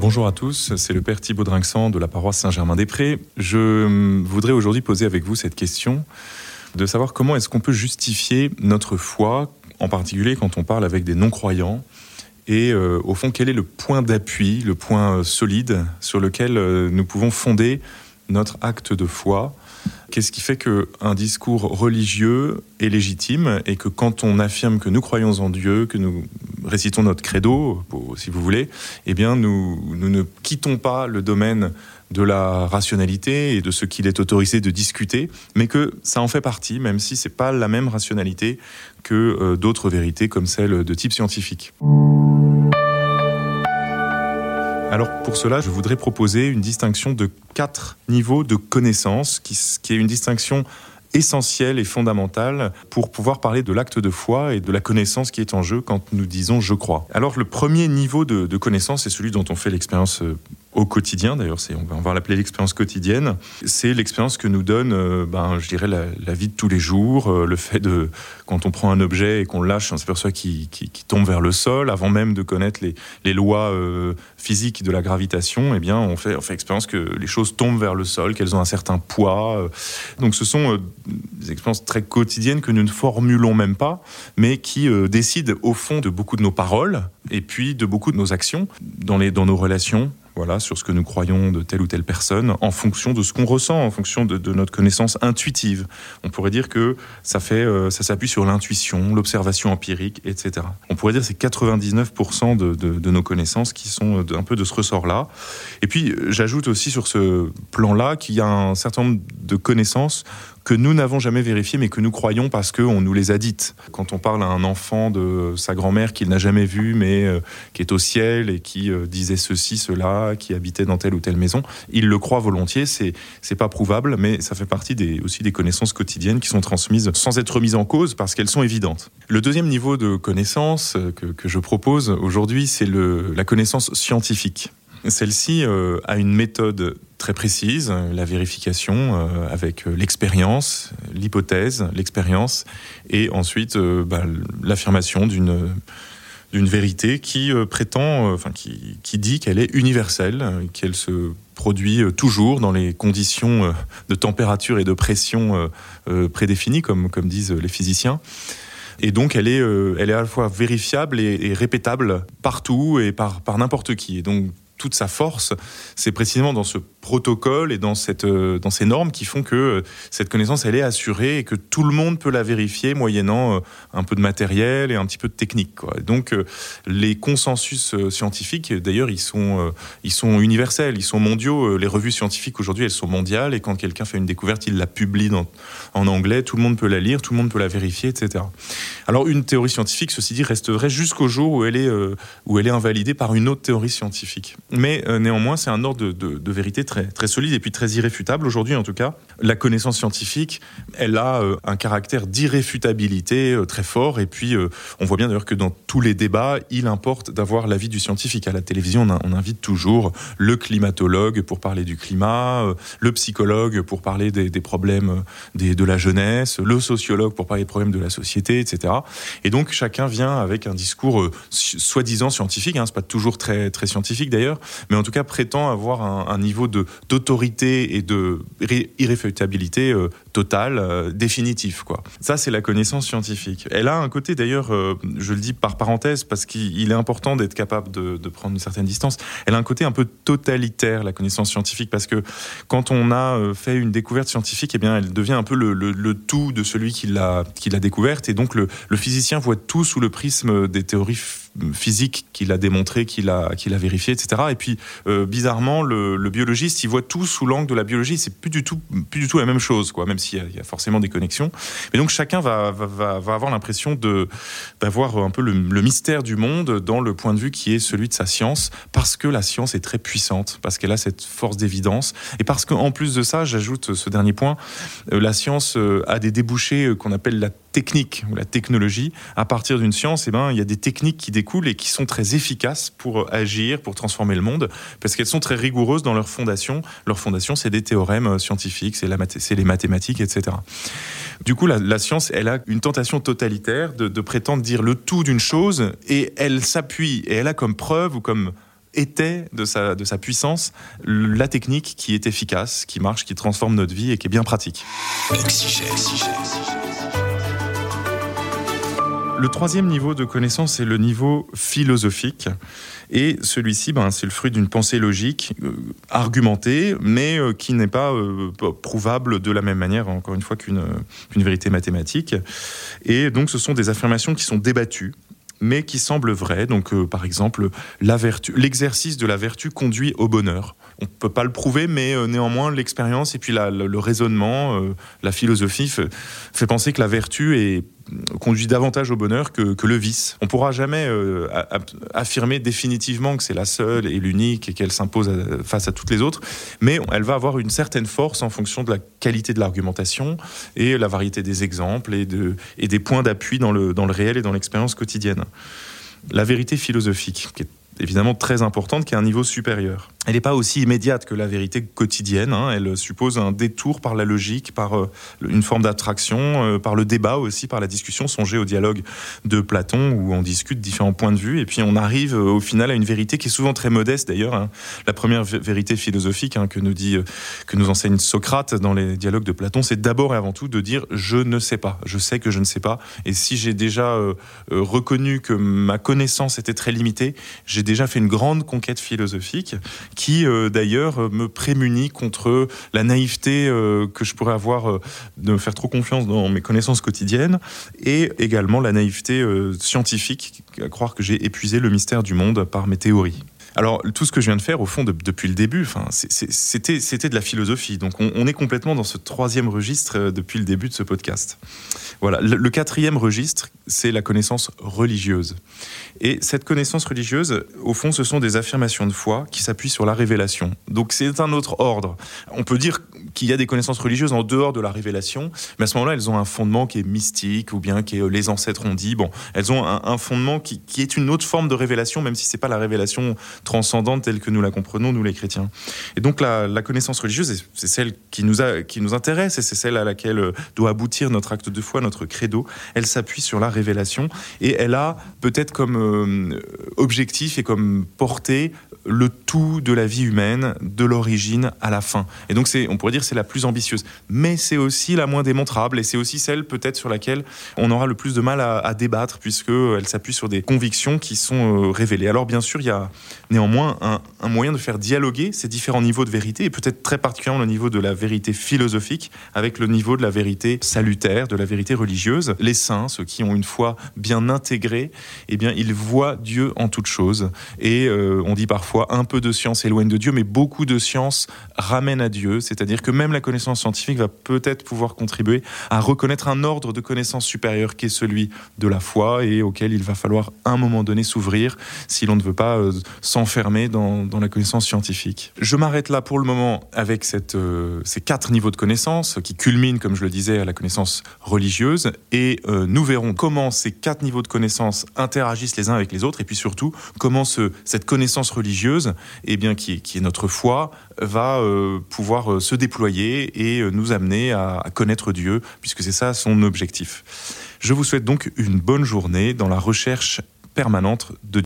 Bonjour à tous, c'est le Père Thibaut Drinxan de la paroisse Saint-Germain-des-Prés. Je voudrais aujourd'hui poser avec vous cette question de savoir comment est-ce qu'on peut justifier notre foi, en particulier quand on parle avec des non-croyants, et euh, au fond quel est le point d'appui, le point euh, solide sur lequel euh, nous pouvons fonder notre acte de foi Qu'est-ce qui fait qu'un discours religieux est légitime et que quand on affirme que nous croyons en Dieu, que nous récitons notre credo, si vous voulez, eh bien nous, nous ne quittons pas le domaine de la rationalité et de ce qu'il est autorisé de discuter, mais que ça en fait partie, même si c'est pas la même rationalité que euh, d'autres vérités comme celle de type scientifique. Alors pour cela, je voudrais proposer une distinction de quatre niveaux de connaissance, qui, est une distinction essentielle et fondamentale pour pouvoir parler de l'acte de foi et de la connaissance qui est en jeu quand nous disons je crois. Alors le premier niveau de, de connaissance est celui dont on fait l'expérience euh, au quotidien. D'ailleurs, on va, l'appeler l'expérience quotidienne. C'est l'expérience que nous donne, euh, ben, je dirais, la, vie de tous les jours. Euh, le fait de, quand on prend un objet et qu'on le lâche, on s'aperçoit qu'il, tombe vers le sol, avant même de connaître les, lois euh, physiques de la gravitation. Eh bien, on fait, on fait expérience que les choses tombent vers le sol, qu'elles ont un certain poids. Donc, ce sont des expériences très quotidiennes que nous ne formulons même pas, mais qui décident au fond de beaucoup de nos paroles et puis de beaucoup de nos actions dans, les, dans nos relations voilà, sur ce que nous croyons de telle ou telle personne, en fonction de ce qu'on ressent, en fonction de, notre connaissance intuitive. On pourrait dire que ça fait, euh, ça s'appuie sur l'intuition, l'observation empirique, etc. On pourrait dire que c'est 99% de, de, nos connaissances qui sont un peu de ce ressort-là. Et puis, j'ajoute aussi sur ce plan-là qu'il y a un certain nombre de connaissances que nous n'avons jamais vérifiées, mais que nous croyons parce qu'on nous les a dites. Quand on parle à un enfant de sa grand-mère qu'il n'a jamais vue, mais euh, qui est au ciel et qui euh, disait ceci, cela, qui habitait dans telle ou telle maison, il le croit volontiers. C'est c'est pas prouvable, mais ça fait partie aussi des connaissances quotidiennes qui sont transmises sans être mises en cause parce qu'elles sont évidentes. Le deuxième niveau de connaissance euh, que, que je propose aujourd'hui, c'est la connaissance scientifique. Celle-ci euh, a une méthode très précise, la vérification euh, avec euh, l'expérience, l'hypothèse, l'expérience, et ensuite bah, l'affirmation d'une d'une vérité qui prétend, enfin qui, qui dit qu'elle est universelle, qu'elle se produit toujours dans les conditions de température et de pression prédéfinies, comme, comme disent les physiciens. Et donc, elle est, elle est à la fois vérifiable et, répétable partout et par, par n'importe qui. Donc, toute sa force, c'est précisément dans ce protocole et dans, cette, euh, dans ces normes qui font que euh, cette connaissance, elle est assurée et que tout le monde peut la vérifier moyennant euh, un peu de matériel et un petit peu de technique. Quoi. Donc les consensus scientifiques, d'ailleurs, ils sont, ils sont universels, ils sont mondiaux. Les revues scientifiques aujourd'hui, elles sont mondiales et quand quelqu'un fait une découverte, il la publie en anglais, tout le monde peut la lire, tout le monde peut la vérifier, etc. Alors une théorie scientifique, ceci dit, resterait jusqu'au jour où elle est, où elle est invalidée par une autre théorie scientifique. Mais néanmoins, c'est un ordre de vérité très très, solide et puis très irréfutable aujourd'hui en tout cas. La connaissance scientifique, elle a euh, un caractère d'irréfutabilité euh, très fort et puis euh, on voit bien d'ailleurs que dans tous les débats, il importe d'avoir l'avis du scientifique. À la télévision, on, invite toujours le climatologue pour parler du climat, le psychologue pour parler des, problèmes de la jeunesse, le sociologue pour parler des problèmes de la société, etc. Et donc chacun vient avec un discours soi-disant scientifique, hein, c'est pas toujours très, très scientifique d'ailleurs, mais en tout cas prétend avoir un niveau de d'autorité et de irréfutabilité euh, totale, euh, définitif. Quoi. Ça, c'est la connaissance scientifique. Elle a un côté, d'ailleurs, euh, je le dis par parenthèse, parce qu'il est important d'être capable de, prendre une certaine distance, elle a un côté un peu totalitaire, la connaissance scientifique, parce que quand on a fait une découverte scientifique, eh bien, elle devient un peu le, tout de celui qui l'a découverte, et donc le, le physicien voit tout sous le prisme des théories physique qu'il a démontré, qu'il a, qu'il a vérifié, etc. Et puis, euh, bizarrement, le, biologiste, il voit tout sous l'angle de la biologie. C'est plus du tout, plus du tout la même chose, quoi. Même s'il y, a forcément des connexions. Mais donc, chacun va, va, va avoir l'impression de d'avoir un peu le, mystère du monde dans le point de vue qui est celui de sa science, parce que la science est très puissante, parce qu'elle a cette force d'évidence, et parce qu'en plus de ça, j'ajoute ce dernier point, euh, la science euh, a des débouchés qu'on appelle la technique ou la technologie, à partir d'une science, eh ben, il y a des techniques qui découlent et qui sont très efficaces pour agir, pour transformer le monde, parce qu'elles sont très rigoureuses dans leur fondation. Leur fondation, c'est des théorèmes euh, scientifiques, c'est, les mathématiques, etc. Du coup, la, science, elle a une tentation totalitaire de, de prétendre dire le tout d'une chose, et elle s'appuie, et elle a comme preuve ou comme était de sa, de sa puissance la technique qui est efficace, qui marche, qui transforme notre vie et qui est bien pratique. Le troisième niveau de connaissance est le niveau philosophique. Et celui-ci, ben, c'est le fruit d'une pensée logique, euh, argumentée, mais euh, qui n'est pas euh, prouvable de la même manière, encore une fois, qu'une vérité mathématique. Et donc, ce sont des affirmations qui sont débattues mais qui semblent vraies. Donc, par exemple, l'exercice de la vertu conduit au bonheur. On ne peut pas le prouver, mais néanmoins, l'expérience et puis le, raisonnement, la philosophie fait penser que la vertu est conduit davantage au bonheur que, le vice. On pourra jamais euh, affirmer définitivement que c'est la seule et l'unique et qu'elle s'impose face à toutes les autres, mais elle va avoir une certaine force en fonction de la qualité de l'argumentation et la variété des exemples et des points d'appui dans le, dans le réel et dans l'expérience quotidienne. La vérité philosophique, qui est évidemment très importante, qui est un niveau supérieur elle n'est pas aussi immédiate que la vérité quotidienne. Hein. Elle suppose un détour par la logique, par euh, une forme d'attraction, euh, par le débat aussi, par la discussion. Songez au dialogue de Platon où on discute différents points de vue et puis on arrive euh, au final à une vérité qui est souvent très modeste d'ailleurs. Hein. La première vérité philosophique hein, que nous dit, que nous enseigne Socrate dans les dialogues de Platon, c'est d'abord et avant tout de dire je ne sais pas. Je sais que je ne sais pas. Et si j'ai déjà reconnu que ma connaissance était très limitée, j'ai déjà fait une grande conquête philosophique qui euh, d'ailleurs me prémunit contre la naïveté euh, que je pourrais avoir euh, de me faire trop confiance dans mes connaissances quotidiennes et également la naïveté scientifique à croire que j'ai épuisé le mystère du monde par mes théories. Alors, tout ce que je viens de faire, au fond, depuis le début, c'était, c'était de la philosophie. Donc, on, est complètement dans ce troisième registre depuis le début de ce podcast. Voilà. le quatrième registre, c'est la connaissance religieuse. Et cette connaissance religieuse, au fond, ce sont des affirmations de foi qui s'appuient sur la révélation. Donc c'est un autre ordre. On peut dire qu'il y a des connaissances religieuses en dehors de la révélation, mais à ce moment-là, elles ont un fondement qui est mystique ou bien qui est euh, les ancêtres ont dit. Bon, elles ont un, fondement qui, est une autre forme de révélation, même si c'est pas la révélation transcendante telle que nous la comprenons, nous les chrétiens. Et donc la, connaissance religieuse, c'est celle qui nous, a, qui nous intéresse et c'est celle à laquelle euh, doit aboutir notre acte de foi, notre credo. Elle s'appuie sur la révélation et elle a peut-être comme euh, objectif et comme portée le tout de la vie humaine, de l'origine à la fin. Et donc, c'est, on pourrait dire, c'est la plus ambitieuse. Mais c'est aussi la moins démontrable et c'est aussi celle peut-être sur laquelle on aura le plus de mal à, à débattre puisqu'elle s'appuie sur des convictions qui sont euh, révélées. Alors, bien sûr, il y a néanmoins un, un, moyen de faire dialoguer ces différents niveaux de vérité et peut-être très particulièrement le niveau de la vérité philosophique avec le niveau de la vérité salutaire, de la vérité religieuse. Les saints, ceux qui ont une foi bien intégrée, eh bien, ils voient Dieu en toutes choses. Et euh, on dit parfois un peu de science éloigne de Dieu, mais beaucoup de science ramène à Dieu. C'est-à-dire que même la connaissance scientifique va peut-être pouvoir contribuer à reconnaître un ordre de connaissance supérieur qui est celui de la foi et auquel il va falloir à un moment donné s'ouvrir si l'on ne veut pas euh, s'enfermer dans, la connaissance scientifique. Je m'arrête là pour le moment avec euh, ces quatre niveaux de connaissance qui culminent, comme je le disais, à la connaissance religieuse et nous verrons comment ces quatre niveaux de connaissance interagissent les uns avec les autres et puis surtout comment ce, cette connaissance religieuse, eh bien, qui est notre foi, va euh, pouvoir euh, se déployer et euh, nous amener à, connaître Dieu, puisque c'est ça son objectif. Je vous souhaite donc une bonne journée dans la recherche permanente de